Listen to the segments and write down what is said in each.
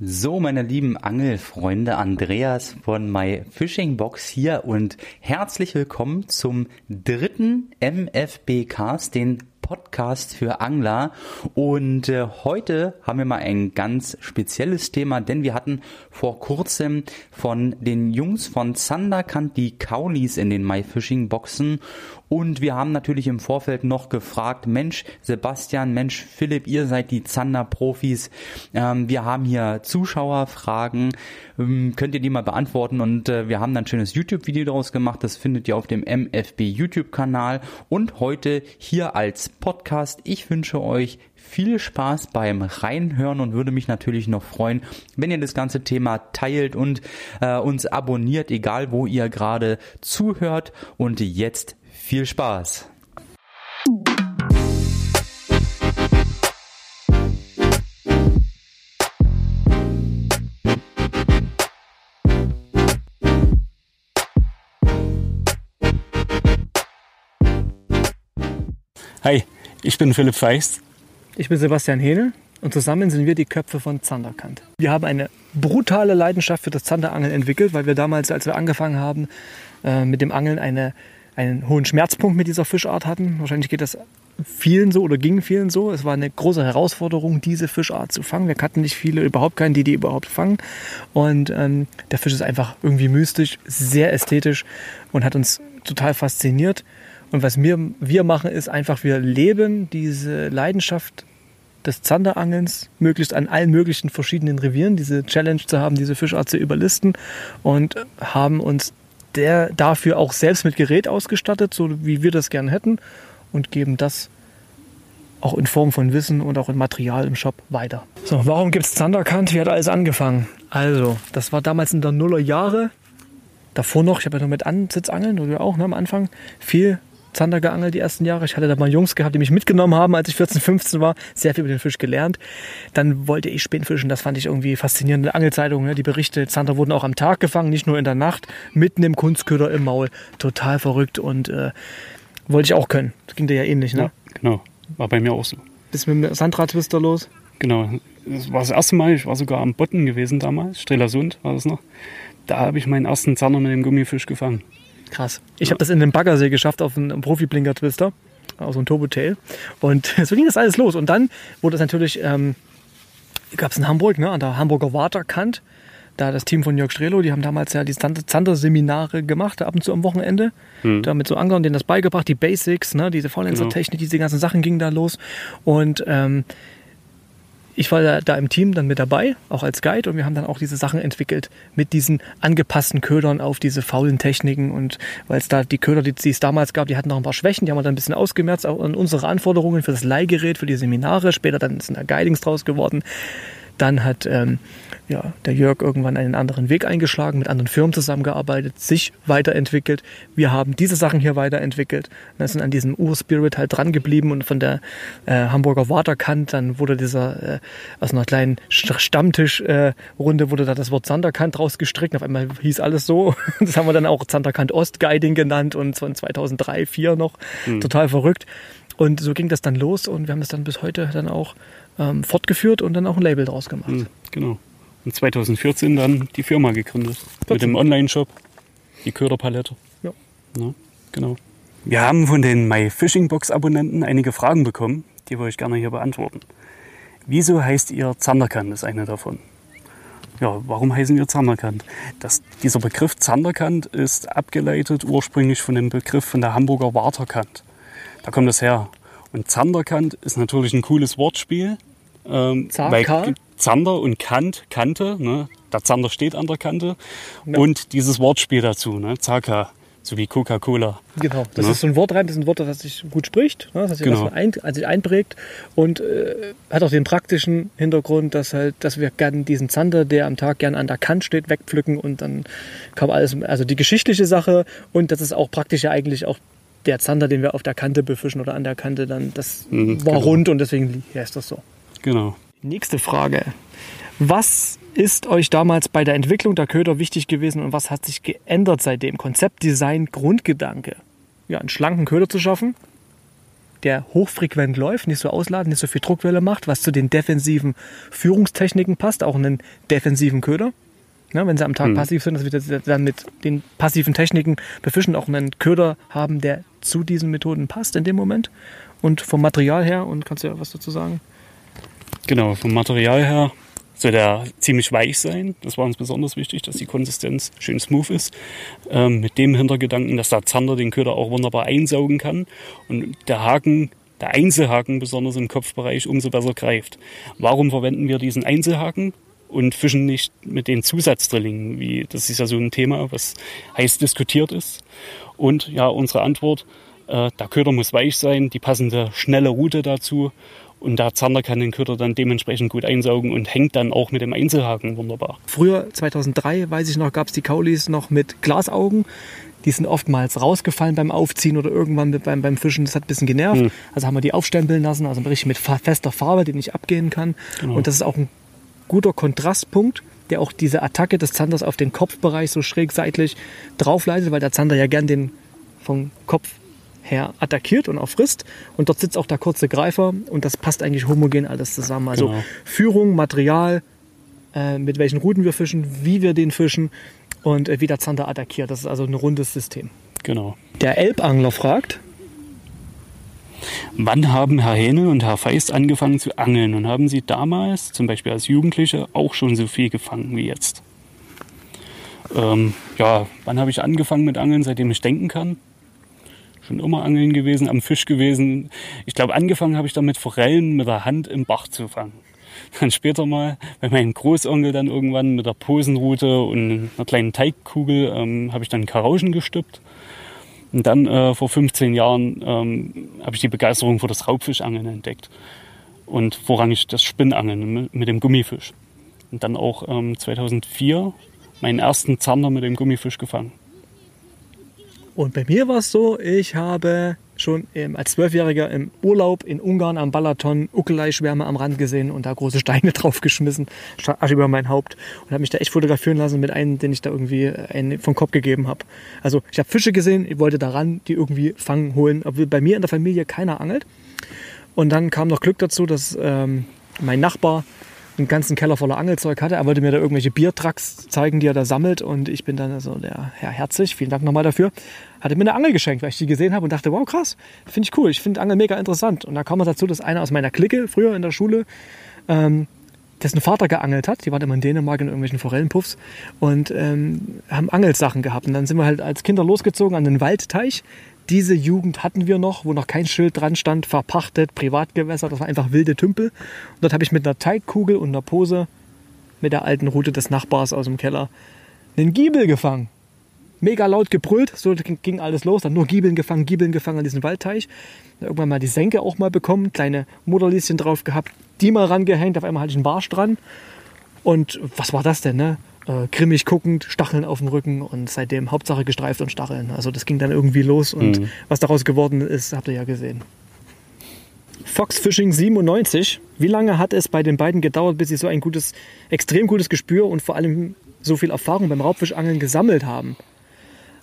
So, meine lieben Angelfreunde, Andreas von My Fishing Box hier und herzlich willkommen zum dritten MFB Cast, den Podcast für Angler. Und äh, heute haben wir mal ein ganz spezielles Thema, denn wir hatten vor kurzem von den Jungs von Thunderkant die Kaulis in den My Fishing Boxen. Und wir haben natürlich im Vorfeld noch gefragt, Mensch, Sebastian, Mensch, Philipp, ihr seid die Zander-Profis. Ähm, wir haben hier Zuschauerfragen. Ähm, könnt ihr die mal beantworten? Und äh, wir haben dann ein schönes YouTube-Video daraus gemacht. Das findet ihr auf dem MFB YouTube-Kanal. Und heute hier als Podcast. Ich wünsche euch viel Spaß beim Reinhören und würde mich natürlich noch freuen, wenn ihr das ganze Thema teilt und äh, uns abonniert, egal wo ihr gerade zuhört. Und jetzt viel Spaß! Hi, ich bin Philipp Feist. Ich bin Sebastian Hähne und zusammen sind wir die Köpfe von Zanderkant. Wir haben eine brutale Leidenschaft für das Zanderangeln entwickelt, weil wir damals, als wir angefangen haben äh, mit dem Angeln, eine einen hohen Schmerzpunkt mit dieser Fischart hatten. Wahrscheinlich geht das vielen so oder ging vielen so. Es war eine große Herausforderung, diese Fischart zu fangen. Wir hatten nicht viele, überhaupt keinen, die die überhaupt fangen. Und ähm, der Fisch ist einfach irgendwie mystisch, sehr ästhetisch und hat uns total fasziniert. Und was wir, wir machen, ist einfach, wir leben diese Leidenschaft des Zanderangelns möglichst an allen möglichen verschiedenen Revieren, diese Challenge zu haben, diese Fischart zu überlisten und haben uns der dafür auch selbst mit Gerät ausgestattet, so wie wir das gerne hätten und geben das auch in Form von Wissen und auch in Material im Shop weiter. So, warum gibt es Thunderkant? Wie hat alles angefangen? Also, das war damals in der Nuller Jahre. Davor noch, ich habe ja noch mit Ansitzangeln, oder auch ne, am Anfang, viel Zander geangelt die ersten Jahre. Ich hatte da mal Jungs gehabt, die mich mitgenommen haben, als ich 14, 15 war. Sehr viel über den Fisch gelernt. Dann wollte ich Spinnfischen. Das fand ich irgendwie faszinierend. Angelzeitung, ne? die Berichte. Zander wurden auch am Tag gefangen, nicht nur in der Nacht. Mitten im Kunstköder im Maul. Total verrückt und äh, wollte ich auch können. Das ging dir ja ähnlich, ne? Ja, genau. War bei mir auch so. Bist mit dem Sandradtwister los? Genau. Das war das erste Mal. Ich war sogar am Botten gewesen damals. Strelasund war das noch. Da habe ich meinen ersten Zander mit dem Gummifisch gefangen. Krass. Ich habe das in den Baggersee geschafft auf einem Profi-Blinker-Twister, also ein Turbo-Tail. Und so ging das alles los. Und dann wurde es natürlich, ähm, gab es in Hamburg, ne, an der Hamburger Waterkant, da das Team von Jörg Strelo, die haben damals ja die Zander-Seminare gemacht, ab und zu am Wochenende. Mhm. Da mit so Anglern denen das beigebracht, die Basics, ne, diese Faulenzer-Technik, genau. diese ganzen Sachen gingen da los. Und ähm, ich war da, im Team dann mit dabei, auch als Guide, und wir haben dann auch diese Sachen entwickelt mit diesen angepassten Ködern auf diese faulen Techniken. Und weil es da die Köder, die, die es damals gab, die hatten noch ein paar Schwächen, die haben wir dann ein bisschen ausgemerzt, auch an unsere Anforderungen für das Leihgerät, für die Seminare. Später dann sind da Guidings draus geworden. Dann hat ähm, ja, der Jörg irgendwann einen anderen Weg eingeschlagen, mit anderen Firmen zusammengearbeitet, sich weiterentwickelt. Wir haben diese Sachen hier weiterentwickelt. Wir sind an diesem Urspirit halt dran geblieben und von der äh, Hamburger Waterkant, dann wurde dieser, äh, aus einer kleinen Stammtischrunde äh, wurde da das Wort Zanderkant rausgestrickt. Auf einmal hieß alles so. Das haben wir dann auch Zanderkant Ostguiding genannt und von 2003, 2004 noch. Mhm. Total verrückt. Und so ging das dann los und wir haben das dann bis heute dann auch ähm, fortgeführt und dann auch ein Label draus gemacht. Mhm, genau. Und 2014 dann die Firma gegründet. 14. Mit dem Online-Shop, die Köderpalette. Ja. ja. Genau. Wir haben von den My Fishing Box Abonnenten einige Fragen bekommen, die wir euch gerne hier beantworten. Wieso heißt ihr Zanderkant, ist eine davon. Ja, warum heißen wir Zanderkant? Das, dieser Begriff Zanderkant ist abgeleitet ursprünglich von dem Begriff von der Hamburger Waterkant. Da kommt es her. Und Zanderkant ist natürlich ein cooles Wortspiel. Ähm, weil Zander und Kant, Kante, ne? der Zander steht an der Kante. Ja. Und dieses Wortspiel dazu, ne? Zaka, so wie Coca-Cola. Genau, das ne? ist so ein Wort rein, das ist ein Wort, das sich gut spricht, ne? das sich genau. ein, also einprägt und äh, hat auch den praktischen Hintergrund, dass halt, dass wir gerne diesen Zander, der am Tag gern an der Kante steht, wegpflücken und dann kam alles, also die geschichtliche Sache und das ist auch praktisch ja eigentlich auch der Zander, den wir auf der Kante befischen oder an der Kante, dann das mhm, war genau. rund und deswegen heißt das so. Genau. Nächste Frage. Was ist euch damals bei der Entwicklung der Köder wichtig gewesen und was hat sich geändert seitdem? Konzept, Design, Grundgedanke. Ja, einen schlanken Köder zu schaffen. der hochfrequent läuft, nicht so ausladend, nicht so viel Druckwelle macht, was zu den defensiven Führungstechniken passt, auch einen defensiven Köder. Ja, wenn sie am Tag Hm. passiv sind, dass wir dann mit den passiven Techniken befischen, auch einen Köder haben, der zu diesen Methoden passt in dem Moment. Und vom Material her, und kannst du ja was dazu sagen? Genau, vom Material her soll der ziemlich weich sein. Das war uns besonders wichtig, dass die Konsistenz schön smooth ist. Ähm, mit dem Hintergedanken, dass der Zander den Köder auch wunderbar einsaugen kann und der Haken, der Einzelhaken besonders im Kopfbereich umso besser greift. Warum verwenden wir diesen Einzelhaken und fischen nicht mit den Zusatzdrillingen? Wie, das ist ja so ein Thema, was heiß diskutiert ist. Und ja, unsere Antwort, äh, der Köder muss weich sein, die passende schnelle Route dazu und der Zander kann den Köder dann dementsprechend gut einsaugen und hängt dann auch mit dem Einzelhaken wunderbar. Früher, 2003, weiß ich noch, gab es die Kaulis noch mit Glasaugen. Die sind oftmals rausgefallen beim Aufziehen oder irgendwann beim, beim Fischen. Das hat ein bisschen genervt. Hm. Also haben wir die aufstempeln lassen, also richtig mit fester Farbe, die nicht abgehen kann. Genau. Und das ist auch ein guter Kontrastpunkt, der auch diese Attacke des Zanders auf den Kopfbereich so schräg seitlich draufleitet, weil der Zander ja gern den vom Kopf her attackiert und auch frisst. Und dort sitzt auch der kurze Greifer und das passt eigentlich homogen alles zusammen. Also Genau. Führung, Material, äh, mit welchen Routen wir fischen, wie wir den fischen und äh, wie der Zander attackiert. Das ist also ein rundes System. Genau. Der Elbangler fragt, Wann haben Herr Hähne und Herr Feist angefangen zu angeln und haben Sie damals, zum Beispiel als Jugendliche, auch schon so viel gefangen wie jetzt? Ähm, ja, wann habe ich angefangen mit Angeln, seitdem ich denken kann? Schon immer angeln gewesen, am Fisch gewesen. Ich glaube, angefangen habe ich damit Forellen mit der Hand im Bach zu fangen. Dann später mal bei meinem Großonkel dann irgendwann mit der Posenrute und einer kleinen Teigkugel ähm, habe ich dann Karauschen gestüppt. Und dann äh, vor 15 Jahren ähm, habe ich die Begeisterung für das Raubfischangeln entdeckt. Und vorrangig das Spinnangeln mit, dem Gummifisch. Und dann auch ähm, 2004 meinen ersten Zander mit dem Gummifisch gefangen. Und bei mir war es so, ich habe schon als Zwölfjähriger im Urlaub in Ungarn am Balaton Uckelei-Schwärme am Rand gesehen und da große Steine draufgeschmissen, Asche über mein Haupt und habe mich da echt fotografieren lassen mit einem, den ich da irgendwie äh, einen vom Kopf gegeben habe. Also ich habe Fische gesehen, ich wollte daran die irgendwie fangen, holen, obwohl bei mir in der Familie keiner angelt. Und dann kam noch Glück dazu, dass ähm, mein Nachbar einen ganzen Keller voller Angelzeug hatte. Er wollte mir da irgendwelche Biertrucks zeigen, die er da sammelt. Und ich bin dann also der Herr Herzig, vielen Dank nochmal dafür, hatte mir eine Angel geschenkt, weil ich die gesehen habe und dachte, wow, krass, finde ich cool. Ich finde Angel mega interessant. Und da kam es dazu, dass einer aus meiner Clique früher in der Schule, ähm, dessen Vater geangelt hat, die waren immer in Dänemark in irgendwelchen Forellenpuffs und ähm, haben Angelsachen gehabt. Und dann sind wir halt als Kinder losgezogen an den Waldteich. Diese Jugend hatten wir noch, wo noch kein Schild dran stand, verpachtet, Privatgewässer, das war einfach wilde Tümpel. Und dort habe ich mit einer Teigkugel und einer Pose mit der alten Route des Nachbars aus dem Keller einen Giebel gefangen. Mega laut gebrüllt, so ging alles los. Dann nur Giebeln gefangen, Giebeln gefangen an diesem Waldteich. Dann irgendwann mal die Senke auch mal bekommen, kleine Mutterlieschen drauf gehabt, die mal rangehängt, auf einmal hatte ich einen Barsch dran. Und was war das denn, ne? Äh, grimmig guckend, Stacheln auf dem Rücken und seitdem Hauptsache gestreift und Stacheln. Also das ging dann irgendwie los und Mhm. was daraus geworden ist, habt ihr ja gesehen. Fox Fishing 97. Wie lange hat es bei den beiden gedauert, bis sie so ein gutes, extrem gutes Gespür und vor allem so viel Erfahrung beim Raubfischangeln gesammelt haben?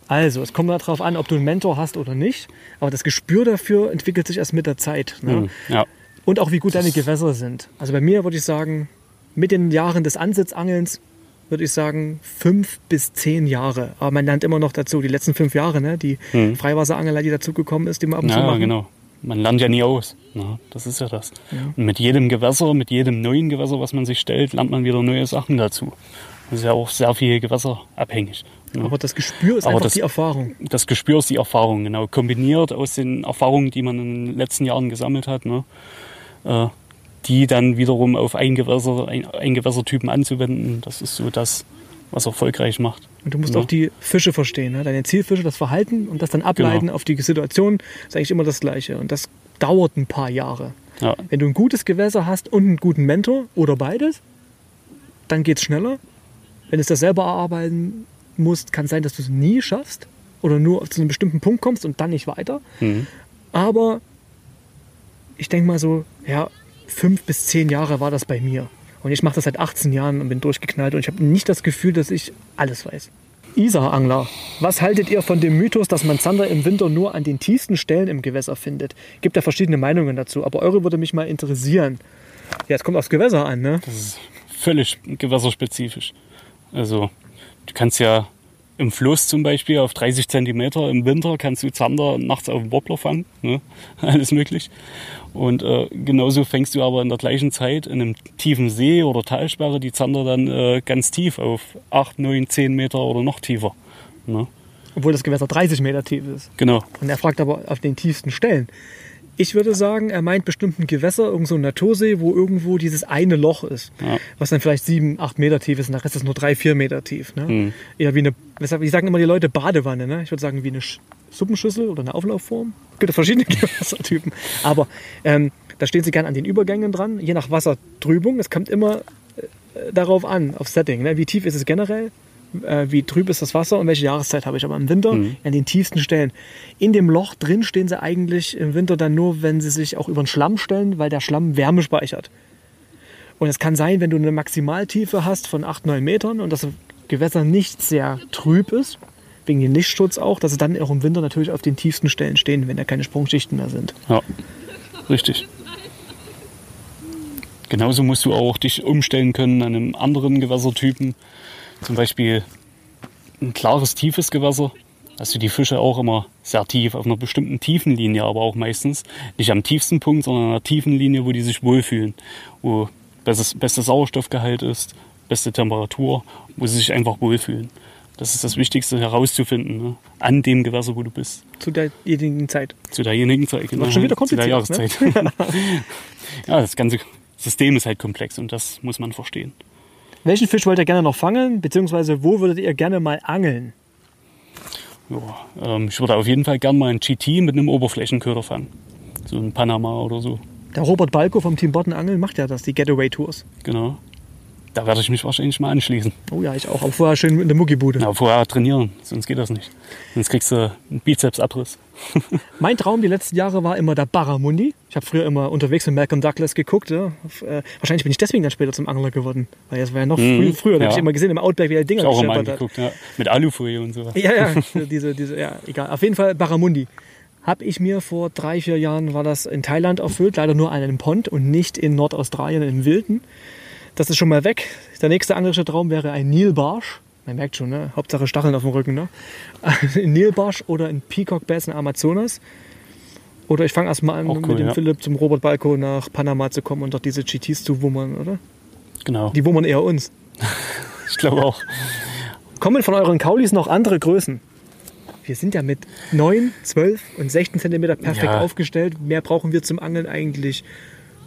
Also, es kommt darauf an, ob du einen Mentor hast oder nicht. Aber das Gespür dafür entwickelt sich erst mit der Zeit. Ne? Mhm. Ja, Und auch wie gut deine Gewässer sind. Also bei mir würde ich sagen, mit den Jahren des Ansitzangelns würde ich sagen fünf bis zehn Jahre. Aber man lernt immer noch dazu, die letzten fünf Jahre, ne? die Mhm. Freiwasserangelei, die dazugekommen ist, die wir ab und zu ja machen. genau. Man lernt ja nie aus. Na, das ist ja das. Und mit jedem Gewässer, mit jedem neuen Gewässer, was man sich stellt, lernt man wieder neue Sachen dazu. Das ist ja auch sehr viel Gewässer abhängig. ne? Aber das Gespür ist Aber einfach das- die Erfahrung. das Gespür ist die Erfahrung, genau. Kombiniert aus den Erfahrungen, die man in den letzten Jahren gesammelt hat, ne? äh, die dann wiederum auf ein Gewässer, ein, ein Gewässertypen anzuwenden, das ist so das, was erfolgreich macht. Und du musst Ja. auch die Fische verstehen, ne? deine Zielfische, das Verhalten und das dann ableiten Genau. auf die Situation, ist eigentlich immer das Gleiche. Und das dauert ein paar Jahre. Ja, Wenn du ein gutes Gewässer hast und einen guten Mentor oder beides, dann geht es schneller. Wenn du es das selber erarbeiten musst, kann es sein, dass du es nie schaffst oder nur zu einem bestimmten Punkt kommst und dann nicht weiter. mhm. Aber ich denke mal so, ja, fünf bis zehn Jahre war das bei mir. Und ich mache das seit 18 Jahren und bin durchgeknallt und ich habe nicht das Gefühl, dass ich alles weiß. Isar-Angler, was haltet ihr von dem Mythos, dass man Zander im Winter nur an den tiefsten Stellen im Gewässer findet? Gibt ja verschiedene Meinungen dazu, aber eure würde mich mal interessieren. Ja, es kommt aufs Gewässer an, ne? Das ist völlig gewässerspezifisch. Also, du kannst ja im Fluss zum Beispiel auf 30 Zentimeter im Winter kannst du Zander nachts auf dem Wobbler fangen. Ne? Alles möglich. Und äh, genauso fängst du aber in der gleichen Zeit in einem tiefen See oder Talsperre die Zander dann äh, ganz tief auf 8, 9, 10 Meter oder noch tiefer. Ne? Obwohl das Gewässer 30 Meter tief ist. Genau. Und er fragt aber auf den tiefsten Stellen. Ich würde sagen, er meint bestimmt ein Gewässer, irgend so ein Natursee, wo irgendwo dieses eine Loch ist, Ja. was dann vielleicht sieben, acht Meter tief ist und der Rest ist nur drei, vier Meter tief. Ne? Hm. Eher wie eine, wie sagen immer die Leute, Badewanne. Ne? Ich würde sagen, wie eine Sch- Suppenschüssel oder eine Auflaufform. Es gibt ja verschiedene Gewässertypen. Aber ähm, da stehen sie gern an den Übergängen dran, je nach Wassertrübung. Es kommt immer äh, darauf an, auf Setting. Ne? Wie tief ist es generell? Äh, wie trüb ist das Wasser und welche Jahreszeit habe ich? Aber im Winter Mhm. an den tiefsten Stellen. In dem Loch drin stehen sie eigentlich im Winter dann nur, wenn sie sich auch über den Schlamm stellen, weil der Schlamm Wärme speichert. Und es kann sein, wenn du eine Maximaltiefe hast von 8, 9 Metern und das Gewässer nicht sehr trüb ist, wegen dem Lichtschutz auch, dass sie dann auch im Winter natürlich auf den tiefsten Stellen stehen, wenn da keine Sprungschichten mehr sind. Ja, richtig. Genauso musst du auch dich umstellen können an einem anderen Gewässertypen. Zum Beispiel ein klares, tiefes Gewässer. Du die Fische auch immer sehr tief, auf einer bestimmten Tiefenlinie, aber auch meistens. Nicht am tiefsten Punkt, sondern an einer tiefen Linie, wo die sich wohlfühlen. Wo bestes, bester Sauerstoffgehalt ist, beste Temperatur, wo sie sich einfach wohlfühlen. Das ist das Wichtigste herauszufinden, ne? an dem Gewässer, wo du bist. Zu derjenigen Zeit. Zu derjenigen Zeit. Genau, schon wieder Zu der kompliziert, ne? Jahreszeit. ja, das ganze System ist halt komplex und das muss man verstehen. Welchen Fisch wollt ihr gerne noch fangen, beziehungsweise wo würdet ihr gerne mal angeln? Ja, ähm, ich würde auf jeden Fall gern mal ein GT mit einem Oberflächenköder fangen. So ein Panama oder so. Der Robert Balko vom Team Botten Angeln macht ja das, die Getaway Tours. Genau. Da werde ich mich wahrscheinlich mal anschließen. Oh ja, ich auch. Aber vorher schön in der Muckibude. Aber vorher trainieren, sonst geht das nicht. Sonst kriegst du einen Bizepsabriss. Mein Traum die letzten Jahre war immer der Barramundi. Ich habe früher immer unterwegs mit Malcolm Douglas geguckt. Ja. Äh, wahrscheinlich bin ich deswegen dann später zum Angler geworden. Weil das war ja noch Mhm, früh, früher. Da habe ja. ich immer gesehen im Outback, wie er Dinger Ich auch immer gescheppert hat. ja. Mit Alufolie und so. Ja, ja, diese, diese, ja, egal. Auf jeden Fall Barramundi. Habe ich mir vor drei, vier Jahren, war das in Thailand erfüllt, leider nur an einem Pond und nicht in Nordaustralien im Wilden. Das ist schon mal weg. Der nächste anglerische Traum wäre ein Nilbarsch. Man merkt schon, ne? Hauptsache Stacheln auf dem Rücken. Ne? Ein Nilbarsch oder ein Peacock Bass in Amazonas. Oder ich fange erstmal an, cool, mit dem ja. Philipp zum Robert Balko nach Panama zu kommen und dort diese GTs zu wummern, oder? Genau. Die wummern eher uns. Ich glaube auch. Kommen von euren Kaulis noch andere Größen? Wir sind ja mit 9, 12 und 16 cm perfekt Ja. aufgestellt. Mehr brauchen wir zum Angeln eigentlich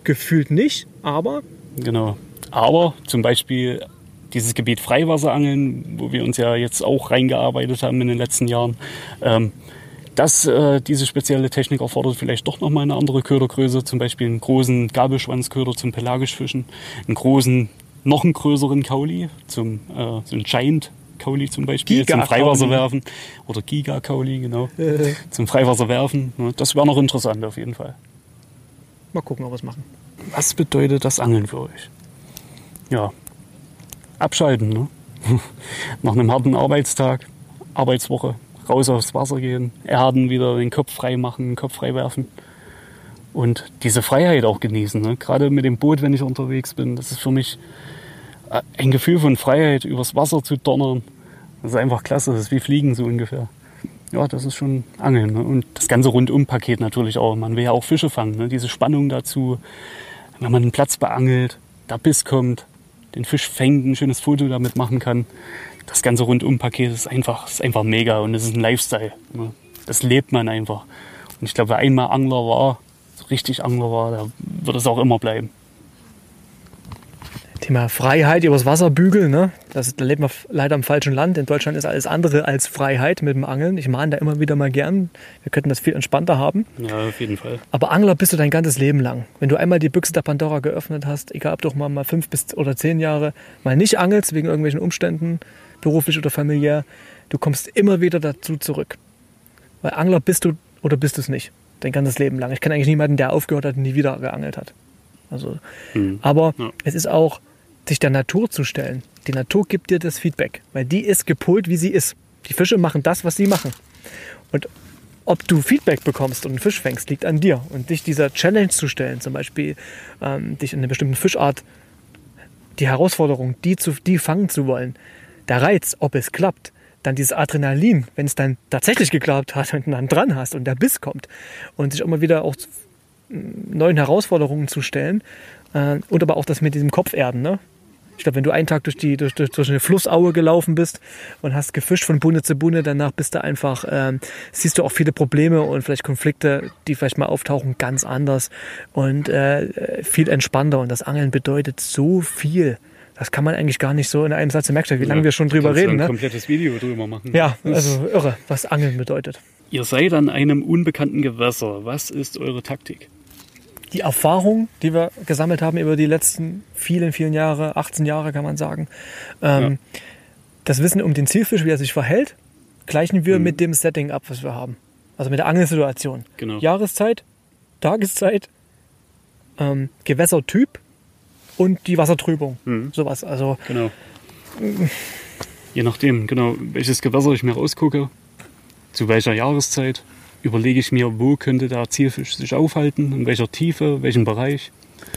gefühlt nicht. Aber Genau. Aber zum Beispiel dieses Gebiet Freiwasserangeln, wo wir uns ja jetzt auch reingearbeitet haben in den letzten Jahren, ähm, das, äh, diese spezielle Technik erfordert vielleicht doch nochmal eine andere Ködergröße, zum Beispiel einen großen Gabelschwanzköder zum Pelagischfischen, einen großen, noch einen größeren Kauli, zum, äh, so ein Giant Kauli zum Beispiel, zum. Freiwasserwerfen oder Giga-Kauli, genau, äh, zum Freiwasserwerfen. Ne, Das wäre noch interessant auf jeden Fall. mal gucken, ob wir es machen. Was bedeutet das Angeln für euch? Ja, abschalten. Ne? Nach einem harten Arbeitstag, Arbeitswoche, raus aufs Wasser gehen, erden, wieder den Kopf frei machen, den Kopf frei werfen. Und diese Freiheit auch genießen. Ne? Gerade mit dem Boot, wenn ich unterwegs bin, das ist für mich äh, ein Gefühl von Freiheit, übers Wasser zu donnern. Das ist einfach klasse, das ist wie Fliegen so ungefähr. Ja, das ist schon Angeln. Ne? Und das ganze Rundum-Paket natürlich auch. Man will ja auch Fische fangen. Ne? Diese Spannung dazu, wenn man einen Platz beangelt, der Biss kommt, den Fisch fängt, ein schönes Foto damit machen kann. Das ganze Rundum-Paket ist einfach, ist einfach mega und es ist ein Lifestyle. Ne? Das lebt man einfach. Und ich glaube, wer einmal Angler war, so richtig Angler war, der wird es auch immer bleiben. Thema Freiheit übers Wasser bügeln, ne? Das, da lebt man leider im falschen Land. In Deutschland ist alles andere als Freiheit mit dem Angeln. Ich mahne da immer wieder mal gern. Wir könnten das viel entspannter haben. Ja, auf jeden Fall. Aber Angler bist du dein ganzes Leben lang. Wenn du einmal die Büchse der Pandora geöffnet hast, egal ob du auch mal, mal fünf bis oder zehn Jahre mal nicht angelst, wegen irgendwelchen Umständen, beruflich oder familiär, du kommst immer wieder dazu zurück. Weil Angler bist du oder bist du es nicht. Dein ganzes Leben lang. Ich kenne eigentlich niemanden, der aufgehört hat und nie wieder geangelt hat. Also, Hm. aber Ja. es ist auch sich der Natur zu stellen. Die Natur gibt dir das Feedback, weil die ist gepolt, wie sie ist. Die Fische machen das, was sie machen. Und ob du Feedback bekommst und einen Fisch fängst, liegt an dir. Und dich dieser Challenge zu stellen, zum Beispiel ähm, dich in einer bestimmten Fischart, die Herausforderung, die, zu, die fangen zu wollen, der Reiz, ob es klappt, dann dieses Adrenalin, wenn es dann tatsächlich geklappt hat und dann dran hast und der Biss kommt und sich immer wieder auch neuen Herausforderungen zu stellen äh, und aber auch das mit diesem Kopferden, ne? Ich glaube, wenn du einen Tag durch, die, durch, durch, durch eine Flussaue gelaufen bist und hast gefischt von Bunde zu Bunde, danach bist du einfach, ähm, siehst du auch viele Probleme und vielleicht Konflikte, die vielleicht mal auftauchen, ganz anders und äh, viel entspannter. Und das Angeln bedeutet so viel. Das kann man eigentlich gar nicht so in einem Satz merken, wie lange wir schon drüber reden. Ein ne? komplettes Video drüber machen. Ja, also irre, was Angeln bedeutet. Ihr seid an einem unbekannten Gewässer. Was ist eure Taktik? Die Erfahrung, die wir gesammelt haben über die letzten vielen, vielen Jahre, 18 Jahre kann man sagen, ähm, ja. das Wissen um den Zielfisch, wie er sich verhält, gleichen wir mhm. mit dem Setting ab, was wir haben. Also mit der Angelsituation. Genau. Jahreszeit, Tageszeit, ähm, Gewässertyp und die Wassertrübung. Mhm. Sowas. Also, genau. Je nachdem, genau, welches Gewässer ich mir rausgucke, zu welcher Jahreszeit, überlege ich mir, wo könnte der Zielfisch sich aufhalten, in welcher Tiefe, welchem Bereich.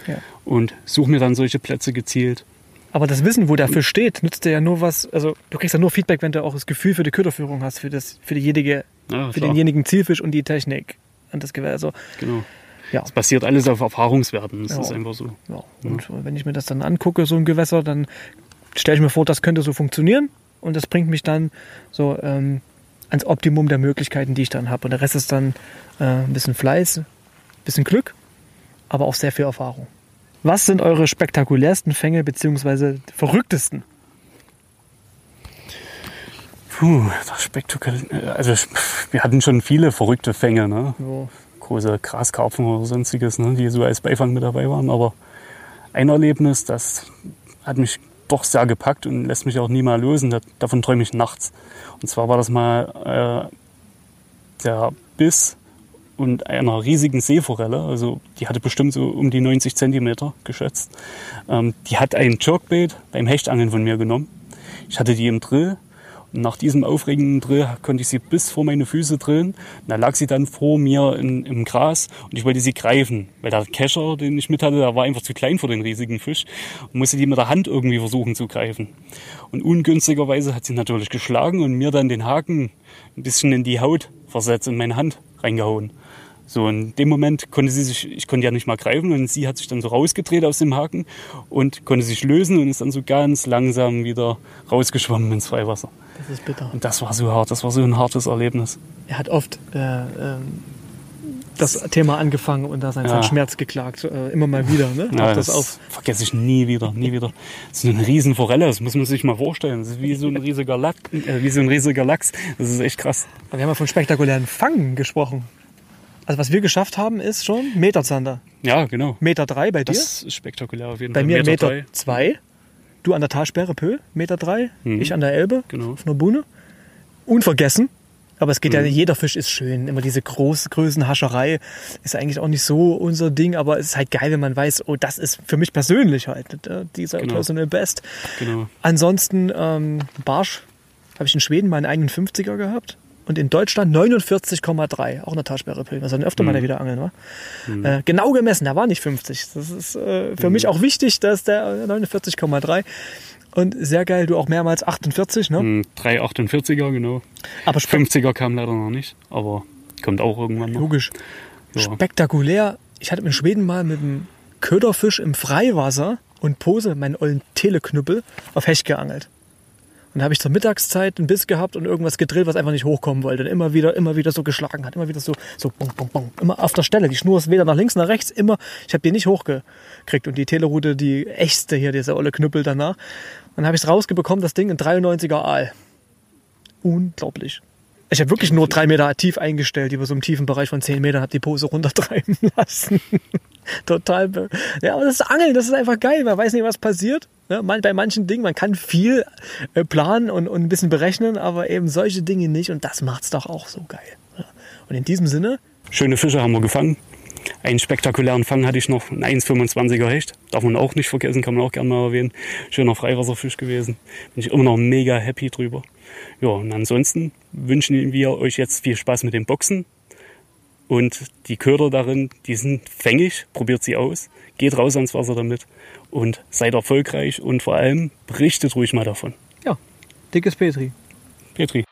Ja. Und suche mir dann solche Plätze gezielt. Aber das Wissen, wo der Fisch steht, nützt dir ja nur was, also du kriegst ja nur Feedback, wenn du auch das Gefühl für die Köderführung hast, für, das, für, diejenige, ja, für denjenigen Zielfisch und die Technik und das Gewehr. Also, genau. Ja. Es basiert alles auf Erfahrungswerten, das ja. ist einfach so. Ja. Und wenn ich mir das dann angucke, so ein Gewässer, dann stelle ich mir vor, das könnte so funktionieren und das bringt mich dann so ähm, ans Optimum der Möglichkeiten, die ich dann habe. Und der Rest ist dann äh, ein bisschen Fleiß, ein bisschen Glück, aber auch sehr viel Erfahrung. Was sind eure spektakulärsten Fänge bzw. verrücktesten? Puh, spektakulär. Also wir hatten schon viele verrückte Fänge, ne? Ja. Große Graskarpfen oder sonstiges, ne? die so als Beifang mit dabei waren. Aber ein Erlebnis, das hat mich doch sehr gepackt und lässt mich auch nie mal lösen. Davon träume ich nachts. Und zwar war das mal äh, der Biss und einer riesigen Seeforelle, also die hatte bestimmt so um die 90 Zentimeter geschätzt. Ähm, die hat ein Jerkbait beim Hechtangeln von mir genommen. Ich hatte die im Drill nach diesem aufregenden Drill konnte ich sie bis vor meine Füße drillen. Da lag sie dann vor mir in, im Gras und ich wollte sie greifen, weil der Kescher, den ich mit hatte, der war einfach zu klein für den riesigen Fisch und musste die mit der Hand irgendwie versuchen zu greifen. Und ungünstigerweise hat sie natürlich geschlagen und mir dann den Haken ein bisschen in die Haut versetzt und meine Hand reingehauen. So, in dem Moment konnte sie sich, ich konnte ja nicht mal greifen und sie hat sich dann so rausgedreht aus dem Haken und konnte sich lösen und ist dann so ganz langsam wieder rausgeschwommen ins Freiwasser. Das ist bitter. Und das war so hart, das war so ein hartes Erlebnis. Er hat oft äh, äh, das Thema angefangen und da seinen, ja. Schmerz geklagt, äh, immer mal wieder. Ne? Ja, das, das vergesse ich nie wieder, nie wieder. Das ist eine riesen Forelle, das muss man sich mal vorstellen. Das ist wie so ein riesiger, Lack, äh, wie so ein riesiger Lachs. Das ist echt krass. Aber wir haben ja von spektakulären Fangen gesprochen. Also was wir geschafft haben, ist schon Meterzander. Ja, genau. Meter drei bei dir. Das ist spektakulär auf jeden bei Fall. Bei mir Meter, Meter zwei. Du an der Talsperre Pö, Meter drei. Mhm. Ich an der Elbe, genau. auf einer Bühne. Unvergessen. Aber es geht mhm. ja, jeder Fisch ist schön. Immer diese große Größenhascherei ist eigentlich auch nicht so unser Ding, aber es ist halt geil, wenn man weiß, oh, das ist für mich persönlich halt äh, dieser genau. Personal Best. Genau. Ansonsten ähm, Barsch habe ich in Schweden meinen eigenen 50er gehabt und in Deutschland 49,3. Auch eine Talsperre-Pillen. Also öfter mhm. mal wieder angeln, war. Mhm. Äh, genau gemessen, da war nicht 50. Das ist äh, für mhm. mich auch wichtig, dass der 49,3. Und sehr geil, du auch mehrmals 48, ne? Mhm, drei 48er, genau. Aber 50er kam leider noch nicht, aber kommt auch irgendwann noch. Logisch. Ja. Spektakulär. Ich hatte in Schweden mal mit einem Köderfisch im Freiwasser und Pose meinen ollen Teleknüppel auf Hecht geangelt. Und da habe ich zur Mittagszeit einen Biss gehabt und irgendwas gedrillt, was einfach nicht hochkommen wollte. Und immer wieder, immer wieder so geschlagen hat. Immer wieder so, so, bong, bong, bong. Immer auf der Stelle. Die Schnur ist weder nach links nach rechts, immer. Ich habe die nicht hochgekriegt. Und die Teleroute, die echtste hier, dieser olle Knüppel danach. Dann habe ich es rausgebekommen, das Ding, in 93er Aal. Unglaublich. Ich habe wirklich nur drei Meter tief eingestellt, über so einem tiefen Bereich von zehn Metern, habe die Pose runtertreiben lassen. Total. Ja, aber das ist Angeln, das ist einfach geil. Man weiß nicht, was passiert. Ja, bei manchen Dingen, man kann viel äh, planen und, und ein bisschen berechnen, aber eben solche Dinge nicht. Und das macht es doch auch so geil. Und in diesem Sinne. Schöne Fische haben wir gefangen. Einen spektakulären Fang hatte ich noch, ein 1,25er Hecht. Darf man auch nicht vergessen, kann man auch gerne mal erwähnen. Schöner Freiwasserfisch gewesen. Bin ich immer noch mega happy drüber. Ja, und ansonsten wünschen wir euch jetzt viel Spaß mit den Boxen. Und die Köder darin, die sind fängig. Probiert sie aus. Geht raus ans Wasser damit. Und seid erfolgreich und vor allem berichtet ruhig mal davon. Ja, dickes Petri. Petri.